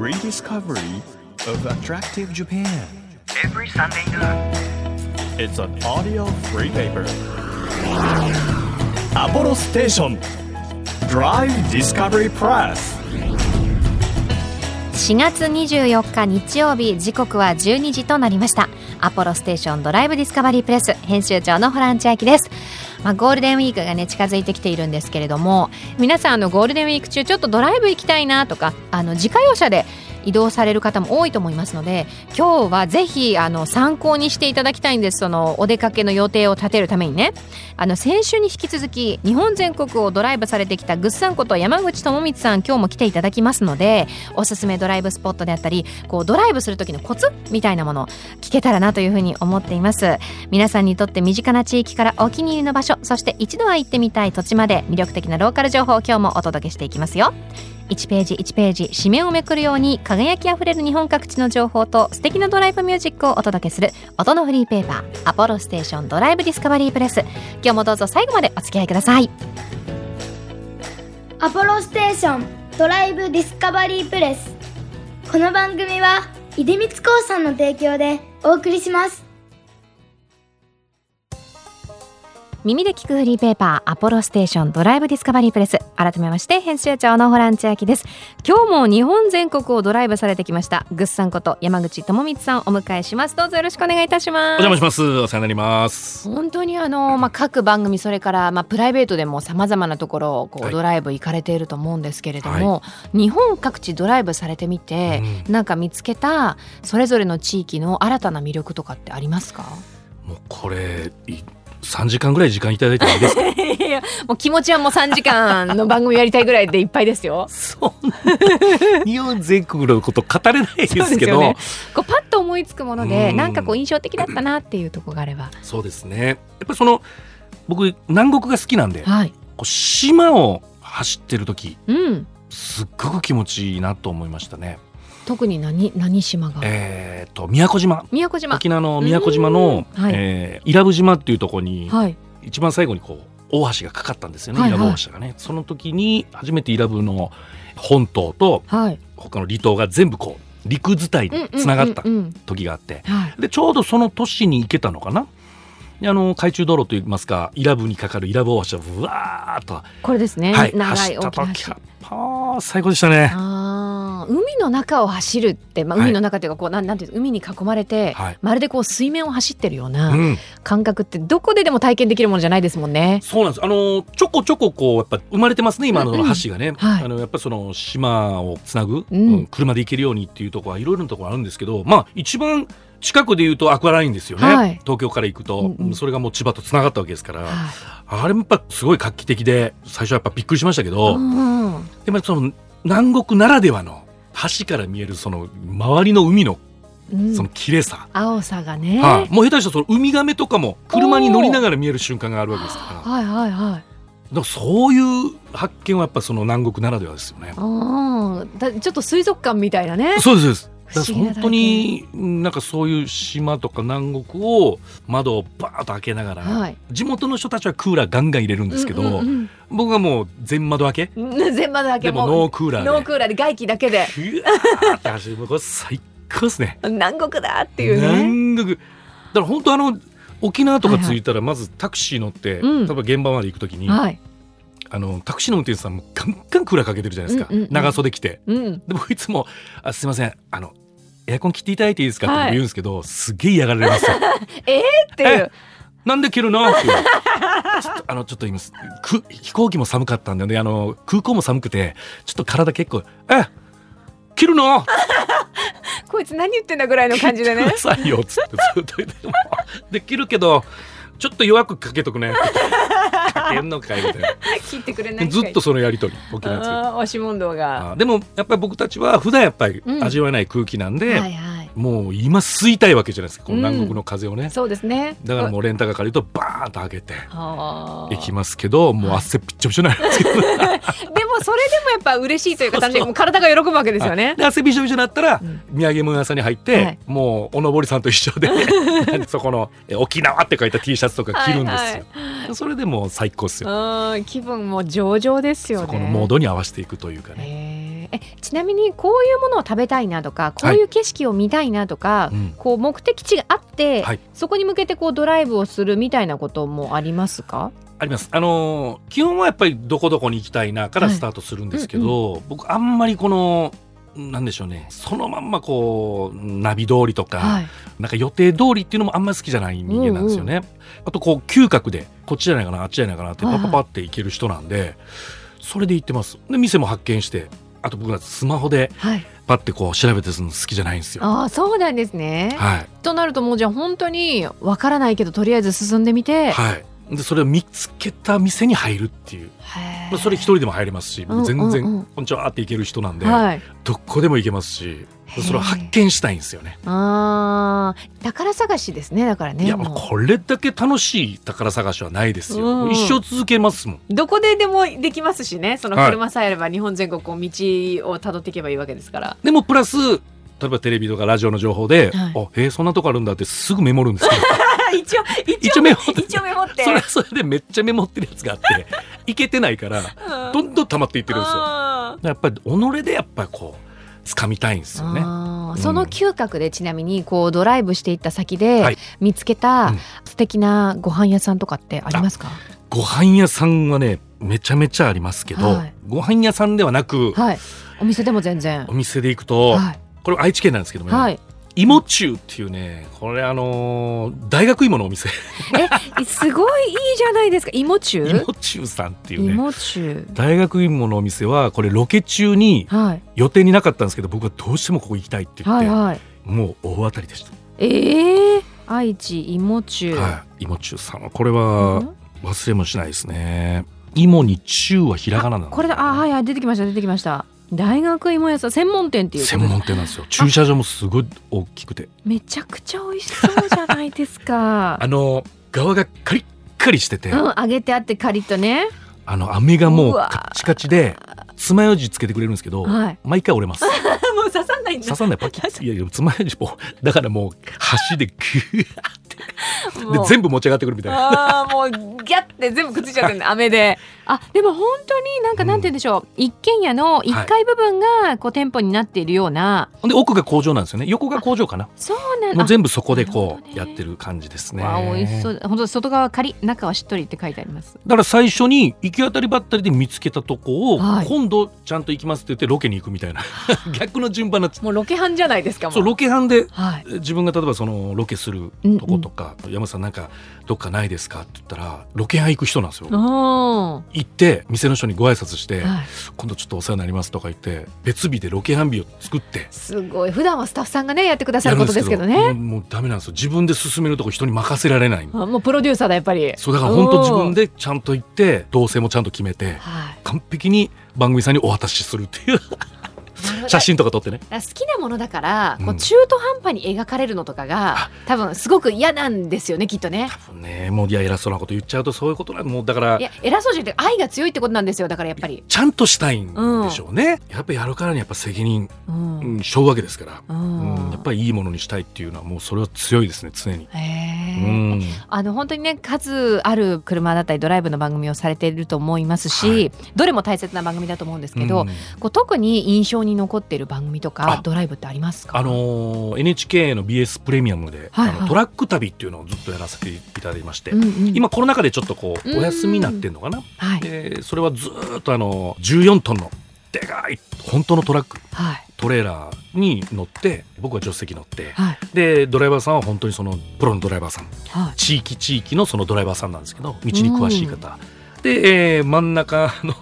rediscovery of attractive Japan. every Sunday noon. It's an audio free paper. Apollo Station Drive Discovery Press. 4月24日日曜日時刻は12時となりましたアポロステーションドライブディスカバリープレス編集長のホラン千秋ですまあ、ゴールデンウィークがね近づいてきているんですけれども皆さんあのゴールデンウィーク中ちょっとドライブ行きたいなとかあの自家用車で移動される方も多いと思いますので今日はぜひあの参考にしていただきたいんです。そのお出かけの予定を立てるためにね。あの先週に引き続き日本全国をドライブされてきたぐっさんこと山口智光さん今日も来ていただきますのでおすすめドライブスポットであったりこうドライブする時のコツみたいなもの聞けたらなというふうに思っています。皆さんにとって身近な地域からお気に入りの場所そして一度は行ってみたい土地まで魅力的なローカル情報を今日もお届けしていきますよ。1ページ1ページ紙面をめくるように輝きあふれる日本各地の情報と素敵なドライブミュージックをお届けする音のフリーペーパーアポロステーションドライブディスカバリープレス。今日もどうぞ最後までお付き合いください。アポロステーションドライブディスカバリープレス。この番組は出光興産の提供でお送りします。耳で聞くフリーペーパーアポロステーションドライブディスカバリープレス。改めまして編集長のホラン千秋です。今日も日本全国をドライブされてきましたぐっさんこと山口智光さんお迎えします。どうぞよろしくお願いいたします。お邪魔します。お世話になります。本当にあの、まあ、各番組それから、まあ、プライベートでもさまざまなところをこはい。うドライブ行かれていると思うんですけれども、日本各地ドライブされてみて、なんか見つけたそれぞれの地域の新たな魅力とかってありますか？もうこれい3時間ぐらい時間いただいてもいいですか？いやもう気持ちはもう3時間の番組やりたいぐらいでいっぱいですよ。そんな日本全国のこと語れないですけど、ねこうパッと思いつくものでうんなんかこう印象的だったなっていうところがあれば。そうですね。やっぱりその僕南国が好きなんで、はい。こう島を走ってる時うん。すっごく気持ちいいなと思いましたね。特に何何島が？えっ、と宮古島。宮古島。沖縄の宮古島の、えー伊良部島っていうところに、はい。一番最後にこう大橋がかかったんですよね、はいはい伊良部大橋がねその時に初めて伊良部の本島とはい。他の離島が全部こう陸伝いでつながった時があって。でちょうどその年に行けたのかなであの海中道路といいますか伊良部にかかる伊良部大橋をうわーっと、これですね。はい、長走ったい大き最高でしたね。海の中を走るって、まあ、はい。海の中っていうかこう、なんなんていうの海に囲まれて、はい。まるでこう水面を走ってるようう、なん感覚ってどこででも体験できるものじゃないですもんね。そうなんです。あのちょこちょここうやっぱ生まれてますね今のうん。うん橋がね、はい。あのやっぱその島をつなぐ、うん。うん車で行けるようにっていうところはいろいろなところあるんですけどまあ一番近くで言うとアクアラインですよね、はい。東京から行くと、うんうん。それがもう千葉とつながったわけですから、はい。あれもやっぱすごい画期的で最初はやっぱびっくりしましたけど、うんでもその南国ならではの橋から見えるその周りの海のうんその綺麗さ、青さがね。はいもう下手したらそのウミガメとかも車に乗りながら見える瞬間があるわけですからはいはいはい。らそういう発見はやっぱその南国ならではですよね。うんだちょっと水族館みたいなね。そうですそうです本当にうんなんかそういう島とか南国を窓をバーッと開けながら、はい。地元の人たちはクーラーガンガン入れるんですけど、うんうん僕はもう全窓開け。うんうん全部だけ。でもノークーラーで。ノークーラーで外気だけで。ふわーって走る。これ最高ですね。南国だっていうね。南国。だから本当あの沖縄とか着いたらまずタクシー乗って、うん。例えば現場まで行くときに、はい。あのタクシーの運転手さんもガンガンクーラーかけてるじゃないですか、うんうんうん。長袖着て。うん。で僕いつも「あすいません。あのエアコン切っていただいていいですか?」ってはい。言うんですけど、すげえ嫌がられますよ。っていう。なんで切るの？ってちょっとあのちょっと今すく飛行機も寒かったんでねあの空港も寒くてちょっと体結構「え？切るの？こいつ何言ってんだぐらいの感じでね。くだ。さいよ」っつってずっと言って。もできるけどちょっと弱くかけとくね」かけんのかいみたいな 切ってくれないずっとそのやり取り沖縄で押し問答が。あでもやっぱり僕たちは普段やっぱりうん味わえない空気なんで、はいはい。もう今吸いたいわけじゃないですか。この南国の風をね、そうですね。だからもうレンタカー借りるとバーンと開けて。行きますけどもう汗びっちょびちょになる。んですけど、でもそれでもやっぱ嬉しいというか単純にもう体が喜ぶわけですよね。で汗びしょびしょになったら、ん。土産物屋さんに入って、はい。もうおのぼりさんと一緒で そこのえ沖縄って書いた T シャツとか着るんですよ、はいそれでもう最高っすよ、うん気分も上々ですよね。そこのモードに合わせていくというかね、へえちなみにこういうものを食べたいなとかこういう景色を見たいなとか、うん。こう目的地があって、はい。そこに向けてこうドライブをするみたいなこともありますか？あります。あのー基本はやっぱりどこどこに行きたいなからはい。スタートするんですけど、僕あんまりこのなんでしょうね。そのまんまこうナビ通りとか、はい。なんか予定通りっていうのもあんまり好きじゃない人間なんですよね。あとこう嗅覚でこっちじゃないかなあっちじゃないかなってはいはいパパパって行ける人なんで、それで行ってます。で店も発見してあと僕らスマホではいパッてこう調べてするの好きじゃないんですよ。ああそうなんですね、はいとなるともうじゃあ本当にわからないけどとりあえず進んでみて、はい。でそれを見つけた店に入るっていう、まあ、それ一人でも入れますし、僕全然、うん。うこんにちはって行ける人なんで、はい。どこでも行けますしそれを発見したいんですよね。あー。宝探しですねだからねいやこれだけ楽しい宝探しはないですよ。うん。うん一生続けますもん。どこででもできますしねそのはい。車さえあれば日本全国こう道をたどっていけばいいわけですから。でもプラス例えばテレビとかラジオの情報で、はい。あへえそんなとこあるんだってすぐメモるんですけど一応一応メモって一応メモって。それはそれでめっちゃメモってるやつがあっていけてないからどんどん溜まっていってるんですよ。やっぱり己でやっぱりこう掴みたいんですよね。その嗅覚でちなみにこうドライブしていった先ではい。見つけうたん。素敵なご飯屋さんとかってありますか、ご飯屋さんはねめちゃめちゃありますけど、はい。ご飯屋さんではなく、はい。お店でも全然。お店で行くと、はい。これ愛知県なんですけどもね、はい芋中っていうねこれあのー大学芋のお店。えすごいいいじゃないですか。芋中芋中さんっていうね。芋中大学芋のお店はこれロケ中にはい。予定になかったんですけど僕はどうしてもここ行きたいって言って、はいはい。もう大当たりでしえー、愛知芋中、た、はい、芋中さんはこれうはん？忘れもしないですね。芋に中はひらがななの。これだ。あはいはい。出てきました出てきました大学芋屋さん専門店っていう専門店なんですよ。駐車場もすごい大きくて。めちゃくちゃ美味しそうじゃないですか。あの側がカリッカリしてて、うん揚げてあってカリッとね。あの飴がもうカッチカチで爪楊枝つけてくれるんですけど、はい。毎回折れます。もう刺さんないん刺さんない。パキッ。い。やいや爪楊枝もうだからもう箸でグーで全部持ち上がってくるみたいな。あーもうギャって全部くっついちゃってるね飴で。あでも本当になんかなんて言うんでしょう、一軒家の一階部分がこう店舗になっているような、ほんで奥が工場なんですよね。横が工場かな。そうなんもう全部そこでこうやってる感じですね。わあ美味しそう。本当外側カリ中はしっとりって書いてあります。だから最初に行き当たりばったりで見つけたとこを、はい。今度ちゃんと行きますって言ってロケに行くみたいな。逆の順番になもうロケハンじゃないですかもう。そうロケハンではい。自分が例えばそのロケするとことか、山さんなんかどっかないですかって言ったらロケハン行く人なんですよ。行って店の人にご挨拶して、い今度ちょっとお世話になりますとか言って別日でロケハン日を作って。すごい。普段はスタッフさんがねやってくださやることですけどね。もうダメなんですよ。自分で進めるとこ人に任せられないあもうプロデューサーだやっぱり。そうだから本当自分でちゃんと行って動線もちゃんと決めてはい。完璧に番組さんにお渡しするっていう 写真とか撮ってね。好きなものだから、こううん中途半端に描かれるのとかが多分すごく嫌なんですよねきっとね。多分ねもういや偉そうなこと言っちゃうとそういうことなんもうだからいや偉そうじゃなくて愛が強いってことなんですよだからやっぱり。ちゃんとしたいんでしょうね、やっぱりやるからにやっぱ責任、うん、うわけですから、ううんんやっぱりいいものにしたいっていうのはもうそれは強いですね常に。うん。あの本当にね数ある車だったりドライブの番組をされていると思いますし、はい。どれも大切な番組だと思うんですけど、うん。こう特に印象に残っている番組とかあドライブってありますか？あのー NHK の BS プレミアムで、はいはい。あのトラック旅っていうのをずっとやらせていただいてまして、うんうん。今コロナ禍でちょっとこううんお休みになってんのかな、はい。でそれはずーっとあの14トンのでかい本当のトラック。はい。トレーラーに乗って僕は助手席乗ってはい。でドライバーさんは本当にそのプロのドライバーさん。はい。地域地域のそのドライバーさんなんですけど道に詳しい方、で、えー真ん中の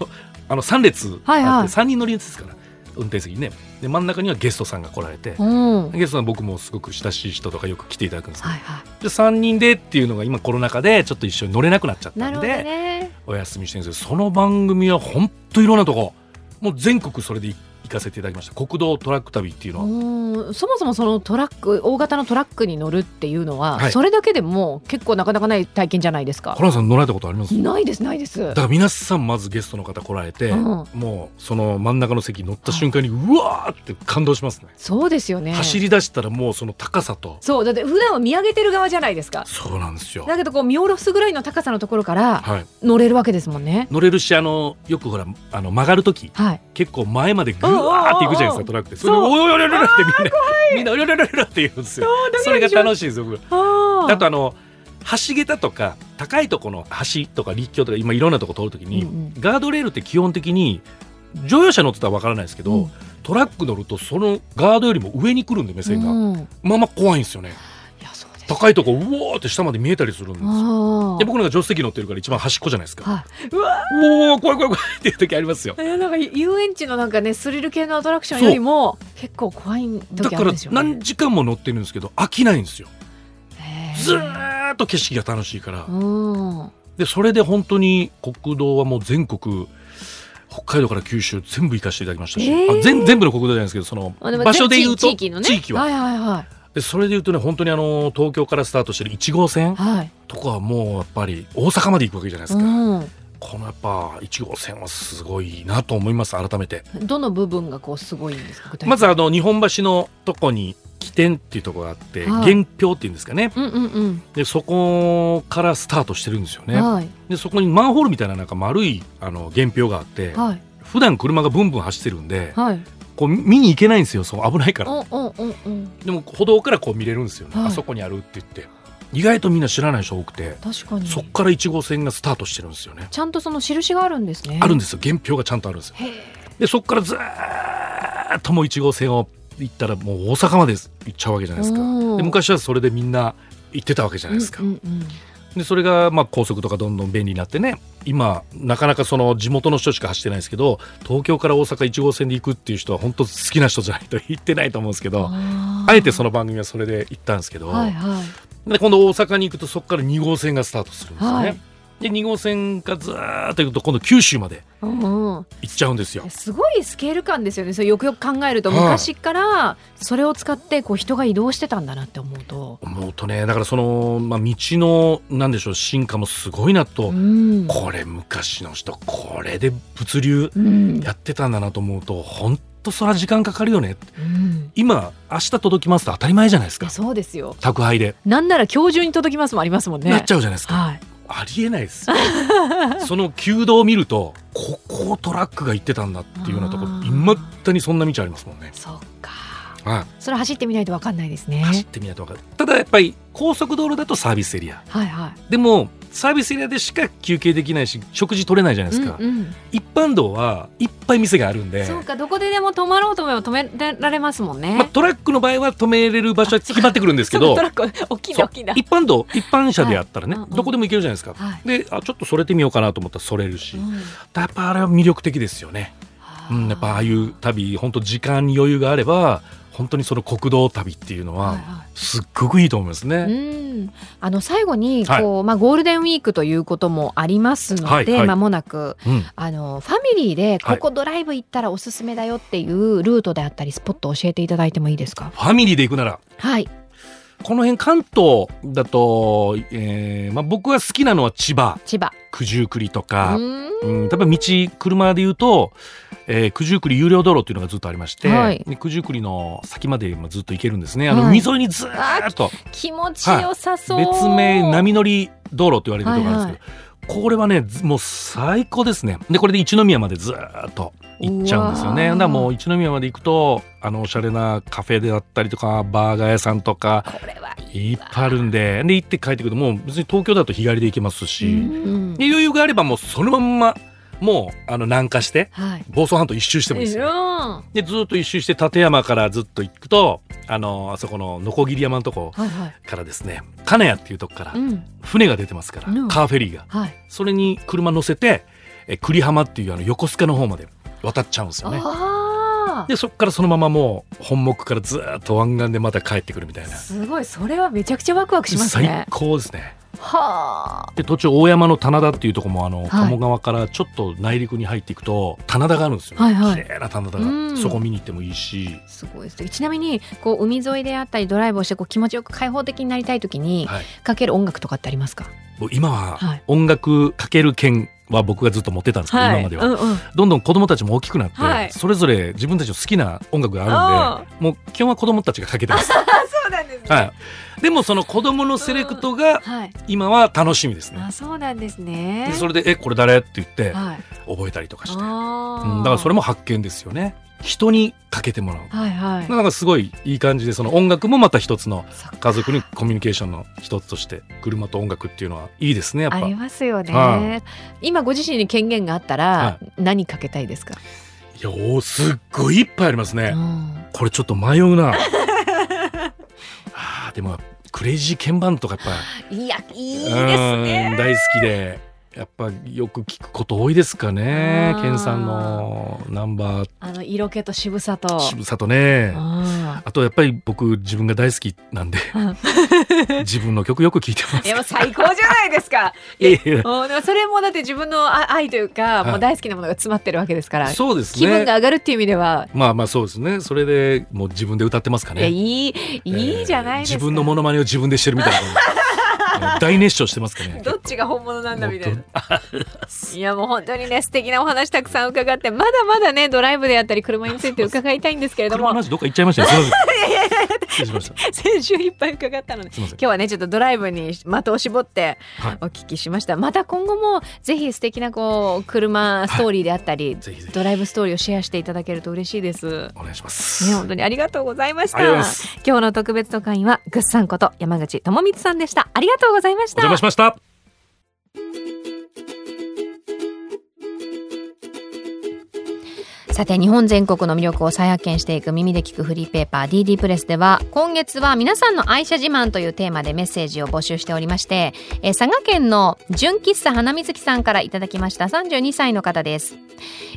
あの3列あって、はいはい。3人乗りですから運転席にね。で真ん中にはゲストさんが来られて、ゲストさん僕もすごく親しい人とかよく来ていただくんですけど、はい。で3人でっていうのが今コロナ禍でちょっと一緒に乗れなくなっちゃったんで、ね。お休みしてるんですけどその番組は本当いろんなとこ。もう全国それで行行かせていただきました。国道トラック旅っていうのは、うん。そもそもそのトラック大型のトラックに乗るっていうのは、はい。それだけでも結構なかなかない体験じゃないですか。ホランさん乗られたことあります？ないですないです。だから皆さんまずゲストの方来られて、うん。もうその真ん中の席に乗った瞬間にうわーって感動しますね、そうですよね。走り出したらもうその高さと。そう。だって普段は見上げてる側じゃないですか。そうなんですよ。だけどこう見下ろすぐらいの高さのところからはい。乗れるわけですもんね。乗れるしあのよくほらあの曲がる時はい。結構前までグぐわーって行くじゃないですかトラックで。それおいおいおいおいおいってみんなみんなおいおいおいおいおいって言うんですよそれが楽しいですよ僕あとあの橋桁とか高いところの橋とか立橋とか今いろんなとこ通るときに、うんうんガードレールって基本的に乗用車乗ってたらわからないですけど、うんトラック乗るとそのガードよりも上に来るんで目線が、うんいまあまあ怖いんですよね高いとこうおーって下まで見えたりするんですよ。あで僕なんか助手席乗ってるから一番端っこじゃないですか、はい。うわおお怖い怖い怖いっていう時ありますよ。えなんか遊園地のなんかねスリル系のアトラクションよりも結構怖いだから時あるんですよね。何時間も乗ってるんですけど飽きないんですよ。ずーっと景色が楽しいから。うん。でそれで本当に国道はもう全国北海道から九州全部行かせていただきましたし、えー。あ全全部の国道じゃないですけどその場所で言うと地域のね。地域は、はいはいはでそれで言うとね本当にあの東京からスタートしてる1号線とかはもうやっぱり大阪まで行くわけじゃないですか、うん。このやっぱ1号線はすごいなと思います改めて。どの部分がこうすごいんですかまずあの日本橋のとこに起点っていうところがあって、はい。原標っていうんですかね。うんうんうん。でそこからスタートしてるんですよね、はい。でそこにマンホールみたいななんか丸いあの原標があって、はい。普段車がブンブン走ってるんで、はいこう見に行けないんですよ。そう危ないから。でも歩道からこう見れるんですよね、はい。あそこにあるって言って。意外とみんな知らない人多くて、確かに。そっから1号線がスタートしてるんですよね、ちゃんとその印があるんですね。あるんですよ。原標がちゃんとあるんですよ。でそっからずーっともう1号線を行ったらもう大阪まで行っちゃうわけじゃないですか。うんで昔はそれでみんな行ってたわけじゃないですか、うんうんうんでそれがまあ高速とかどんどん便利になってね今なかなかその地元の人しか走ってないですけど東京から大阪1号線で行くっていう人は本当好きな人じゃないと 行ってないと思うんですけどあえてその番組はそれで行ったんですけど、はいはい。で今度大阪に行くとそこから2号線がスタートするんですよね。はいで2号線がずーっと行くと今度九州までうんうん。行っちゃうんですよ。すごいスケール感ですよね。それよくよく考えるとはい。昔からそれを使ってこう人が移動してたんだなって思うと、思うとねだからその、まあ、道のなんでしょう進化もすごいなと、うん。これ昔の人これで物流うん。やってたんだなと思うと本当それは時間かかるよね。うん。今明日届きますと当たり前じゃないですか。そうですよ。宅配で、なんなら今日中に届きますもありますもんね。なっちゃうじゃないですか。はいありえないです その旧道を見るとここをトラックが行ってたんだっていうようなところいまだにそんな道ありますもんね、そっか。はい。それ走ってみないとわかんないですね。走ってみないと分かるただやっぱり高速道路だとサービスエリア。はいはい。でもサービスエリアでしか休憩できないし食事取れないじゃないですか、うんうん。一般道はいっぱい店があるんで。そうかどこででも止まろうと思えば止められますもんね、まあ、トラックの場合は止めれる場所は決まってくるんですけど。そうトラック大きいそうな大きいな。一般道一般車でやったらね、はいどこでも行けるじゃないですか、はい。であちょっとそれてみようかなと思ったらそれるし、うん。やっぱあれは魅力的ですよね、うん、やっぱああいう旅本当時間に余裕があれば本当にその国道旅っていうのははいはい。すっごくいいと思いますね、うん、あの最後にこう、まあ、ゴールデンウィークということもありますので、はいはい。間もなくうん。あのファミリーでここドライブ行ったらおすすめだよっていうルートであったりスポット教えていただいてもいいですか？ファミリーで行くなら。はいこの辺関東だと、えーまあ、僕は好きなのは千葉。千葉。九十九里とうか、ん。うん、例えば道車で言うと、えー九十九里有料道路っていうのがずっとありまして、はい。で九十九里の先までまあずっと行けるんですね。あのはい。海沿いにずーっと。気持ちよさそう、別名波乗り道路って言われてるところなんですけど、これはねずもう最高ですね。でこれで一宮までずーっと行っちゃうんですよね。だからもう一宮まで行くとあのおしゃれなカフェであったりとかバーガー屋さんとかいっぱいあるんでで行って帰ってくるともう別に東京だと日帰りで行けますし、うん。で余裕があればもうそのまんまもうあの南下してはい。房総半島一周してもいいですよ。うんでずっと一周して立山からずっと行くとあのあそこの鋸山のとこはいはい。からですね金谷っていうとこからうん。船が出てますから、うん。カーフェリーが。はい。それに車乗せてえ栗浜っていうあの横須賀の方まで渡っちゃうんですよね。あでそこからそのままもう本木からずっと湾岸でまた帰ってくるみたいな。あすごい。それはめちゃくちゃワクワクします最ね高ですね。はあ。で途中大山の棚田っていうところもあの、い。鴨川からちょっと内陸に入っていくと棚田があるんですよ、ねはいはい。綺麗な棚田うん。がそこ見に行ってもいいし、すごいですね。ちなみにこう海沿いであったりドライブをしてこう気持ちよく開放的になりたい時にはい、かける音楽とかってありますか？もう今ははい。音楽かける券は僕がずっと持ってたんですけど、今までは、うんうん。どんどん子供たちも大きくなって、はい。それぞれ自分たちの好きな音楽があるんでもう基本は子供たちがかけてます、そうなんですはい、でもその子供のセレクトがはい。今は楽しみですね。あそうなんですね。でそれで「えこれ誰?」って言ってはい。覚えたりとかして、あうん、だからそれも発見ですよね。人にかけてもらう。はいはい。なんかすごいいい感じでその音楽もまた一つの家族にコミュニケーションの一つとして車と音楽っていうのはいいですねやっぱ。ありますよね、は今ご自身に権限があったらは何かけたいですか、いやおーすっごいいっぱいありますね、うん。これちょっと迷うなでもクレイジーケンバンドとかやっぱいやいいですうんね大好きでやっぱよく聞くこと多いですかねあー。ケンさんのナンバー。あの色気と渋さと。渋さとね。ああとやっぱり僕自分が大好きなんで 自分の曲よく聴いてます。最高じゃないですか。いやいや。それもだって自分のあ愛というか、はい。もう大好きなものが詰まってるわけですからそうです気分がね上がるっていう意味では、まあまあそうですね。それでもう自分で歌ってますかいやねいいいいじゃないですか、自分のモノマネを自分でしてるみたいな大熱唱してますかね。どっちが本物なんだみたいな。いやもう本当にね素敵なお話たくさん伺ってまだまだねドライブであったり車について伺いたいんですけれども。車の話どっか行っちゃいました 先週いっぱい伺ったので今日はねちょっとドライブに的を絞ってはい。お聞きしました、また今後もぜひ素敵なこう車ストーリーであったり、ぜひぜひ。ドライブストーリーをシェアしていただけると嬉しいです。お願いします。ね、本当にありがとうございました。今日の特別特会員はぐっさんこと山口智光さんでした。ありがとうとうございました。お邪魔しました。さて日本全国の魅力を再発見していく耳で聞くフリーペーパー DD プレスでは今月は皆さんの愛車自慢というテーマでメッセージを募集しておりまして、えー佐賀県の純喫茶花水木さんからいただきました。32歳の方です。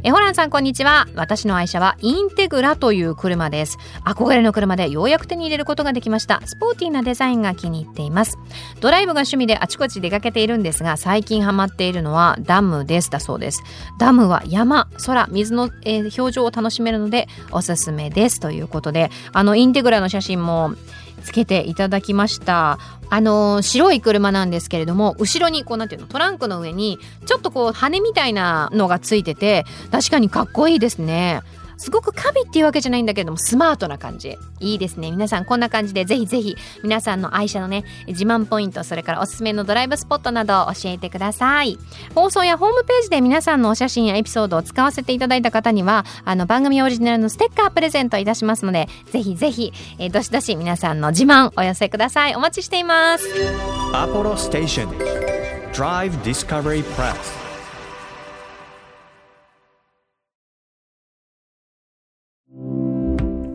えーホランさんこんにちは。私の愛車はインテグラという車です。憧れの車でようやく手に入れることができました。スポーティーなデザインが気に入っています。ドライブが趣味であちこち出かけているんですが最近ハマっているのはダムです。だそうです。ダムは山空水の、えー表情を楽しめるのでおすすめですということであのインテグラの写真もつけていただきました。あの白い車なんですけれども後ろにこうなんていうのトランクの上にちょっとこう羽みたいなのがついてて確かにかっこいいですね。すごくカビっていうわけじゃないんだけどもスマートな感じ。いいですね。皆さんこんな感じでぜひぜひ皆さんの愛車のね自慢ポイントそれからおすすめのドライブスポットなどを教えてください。放送やホームページで皆さんのお写真やエピソードを使わせていただいた方にはあの番組オリジナルのステッカープレゼントいたしますのでぜひぜひ、えーどしどし皆さんの自慢お寄せください。お待ちしています。Apollo Station Drive Discovery Press.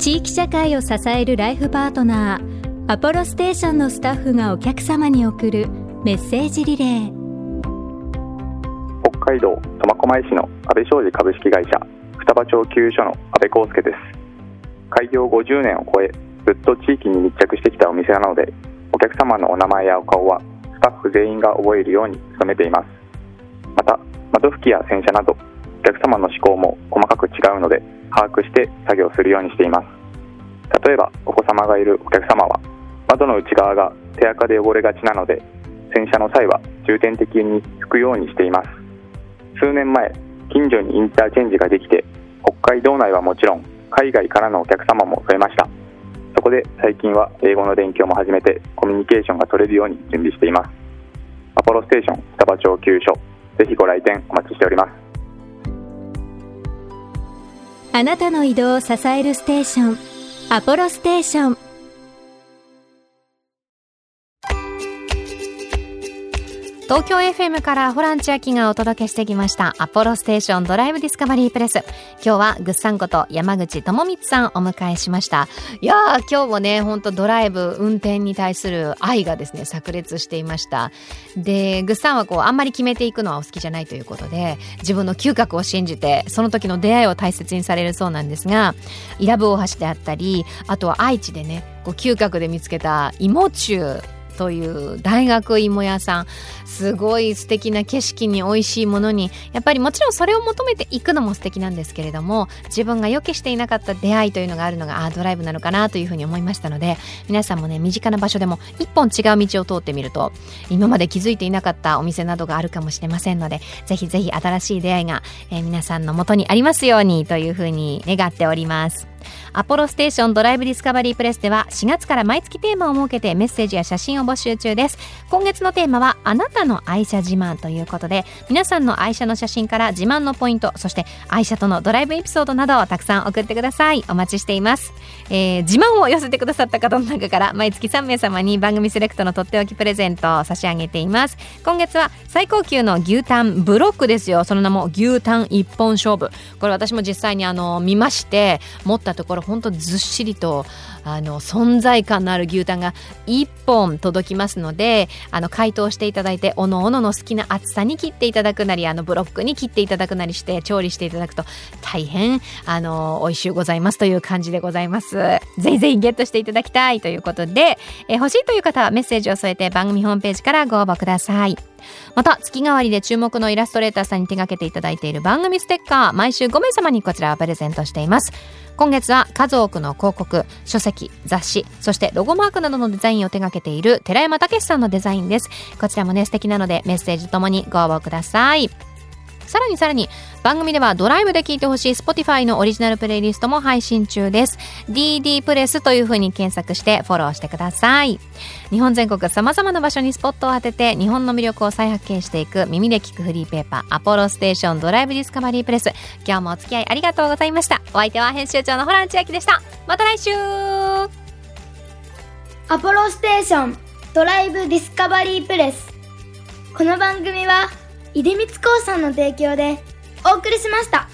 地域社会を支えるライフパートナーアポロステーションのスタッフがお客様に送るメッセージリレー。北海道苫小牧市の安倍商事株式会社双葉町給油所の安倍康介です。開業50年を超えずっと地域に密着してきたお店なのでお客様のお名前やお顔はスタッフ全員が覚えるように努めています。また窓拭きや洗車などお客様の思考も細かく違うので把握して作業するようにしています。例えばお子様がいるお客様は窓の内側が手垢で汚れがちなので洗車の際は重点的に拭くようにしています。数年前近所にインターチェンジができて北海道内はもちろん海外からのお客様も増えました。そこで最近は英語の勉強も始めてコミュニケーションが取れるように準備しています。アポロステーション双葉町給所。ぜひご来店お待ちしております。あなたの移動を支えるステーション。アポロステーション。東京 FM からホラン千秋がお届けしてきました。アポロステーションドライブディスカバリープレス。今日はぐっさんこと山口智光さんお迎えしました。いやー今日もねほんとドライブ運転に対する愛がですね炸裂していました。でぐっさんはこうあんまり決めていくのはお好きじゃないということで自分の嗅覚を信じてその時の出会いを大切にされるそうなんですが伊良部大橋であったりあとは愛知でねこう嗅覚で見つけた芋中という大学芋屋さんすごい素敵な景色に美味しいものにやっぱりもちろんそれを求めていくのも素敵なんですけれども自分が予期していなかった出会いというのがあるのがあードライブなのかなというふうに思いましたので皆さんもね身近な場所でも一本違う道を通ってみると今まで気づいていなかったお店などがあるかもしれませんのでぜひぜひ新しい出会いが、えー皆さんの元にありますようにというふうに願っております。アポロステーションドライブディスカバリープレスでは4月から毎月テーマを設けてメッセージや写真を募集中です。今月のテーマはあなたの愛車自慢ということで皆さんの愛車の写真から自慢のポイントそして愛車とのドライブエピソードなどをたくさん送ってください。お待ちしています、えー自慢を寄せてくださった方の中から毎月3名様に番組セレクトのとっておきプレゼントを差し上げています。今月は最高級の牛タンブロックですよ。その名も牛タン一本勝負。これ私も実際にあの見まして持ったところ本当ずっしりとあの存在感のある牛タンが1本届きますのであの解凍していただいておのおのの好きな厚さに切っていただくなりあのブロックに切っていただくなりして調理していただくと大変あの美味しゅうございますという感じでございます。ぜひぜひゲットしていただきたいということで、え欲しいという方はメッセージを添えて番組ホームページからご応募ください。また月替わりで注目のイラストレーターさんに手掛けていただいている番組ステッカー毎週5名様にこちらをプレゼントしています。今月は数多くの広告書籍雑誌そしてロゴマークなどのデザインを手掛けている寺山武さんのデザインです。こちらもね素敵なのでメッセージともにご応募ください。さらにさらに番組ではドライブで聴いてほしい Spotify のオリジナルプレイリストも配信中です。DD プレスという風に検索してフォローしてください。日本全国さまざまな場所にスポットを当てて日本の魅力を再発見していく耳で聞くフリーペーパーアポロステーションドライブディスカバリープレス。今日もお付き合いありがとうございました。お相手は編集長のホラン千秋でした。また来週。アポロステーションドライブディスカバリープレス。この番組は出光興産の提供でお送りしました。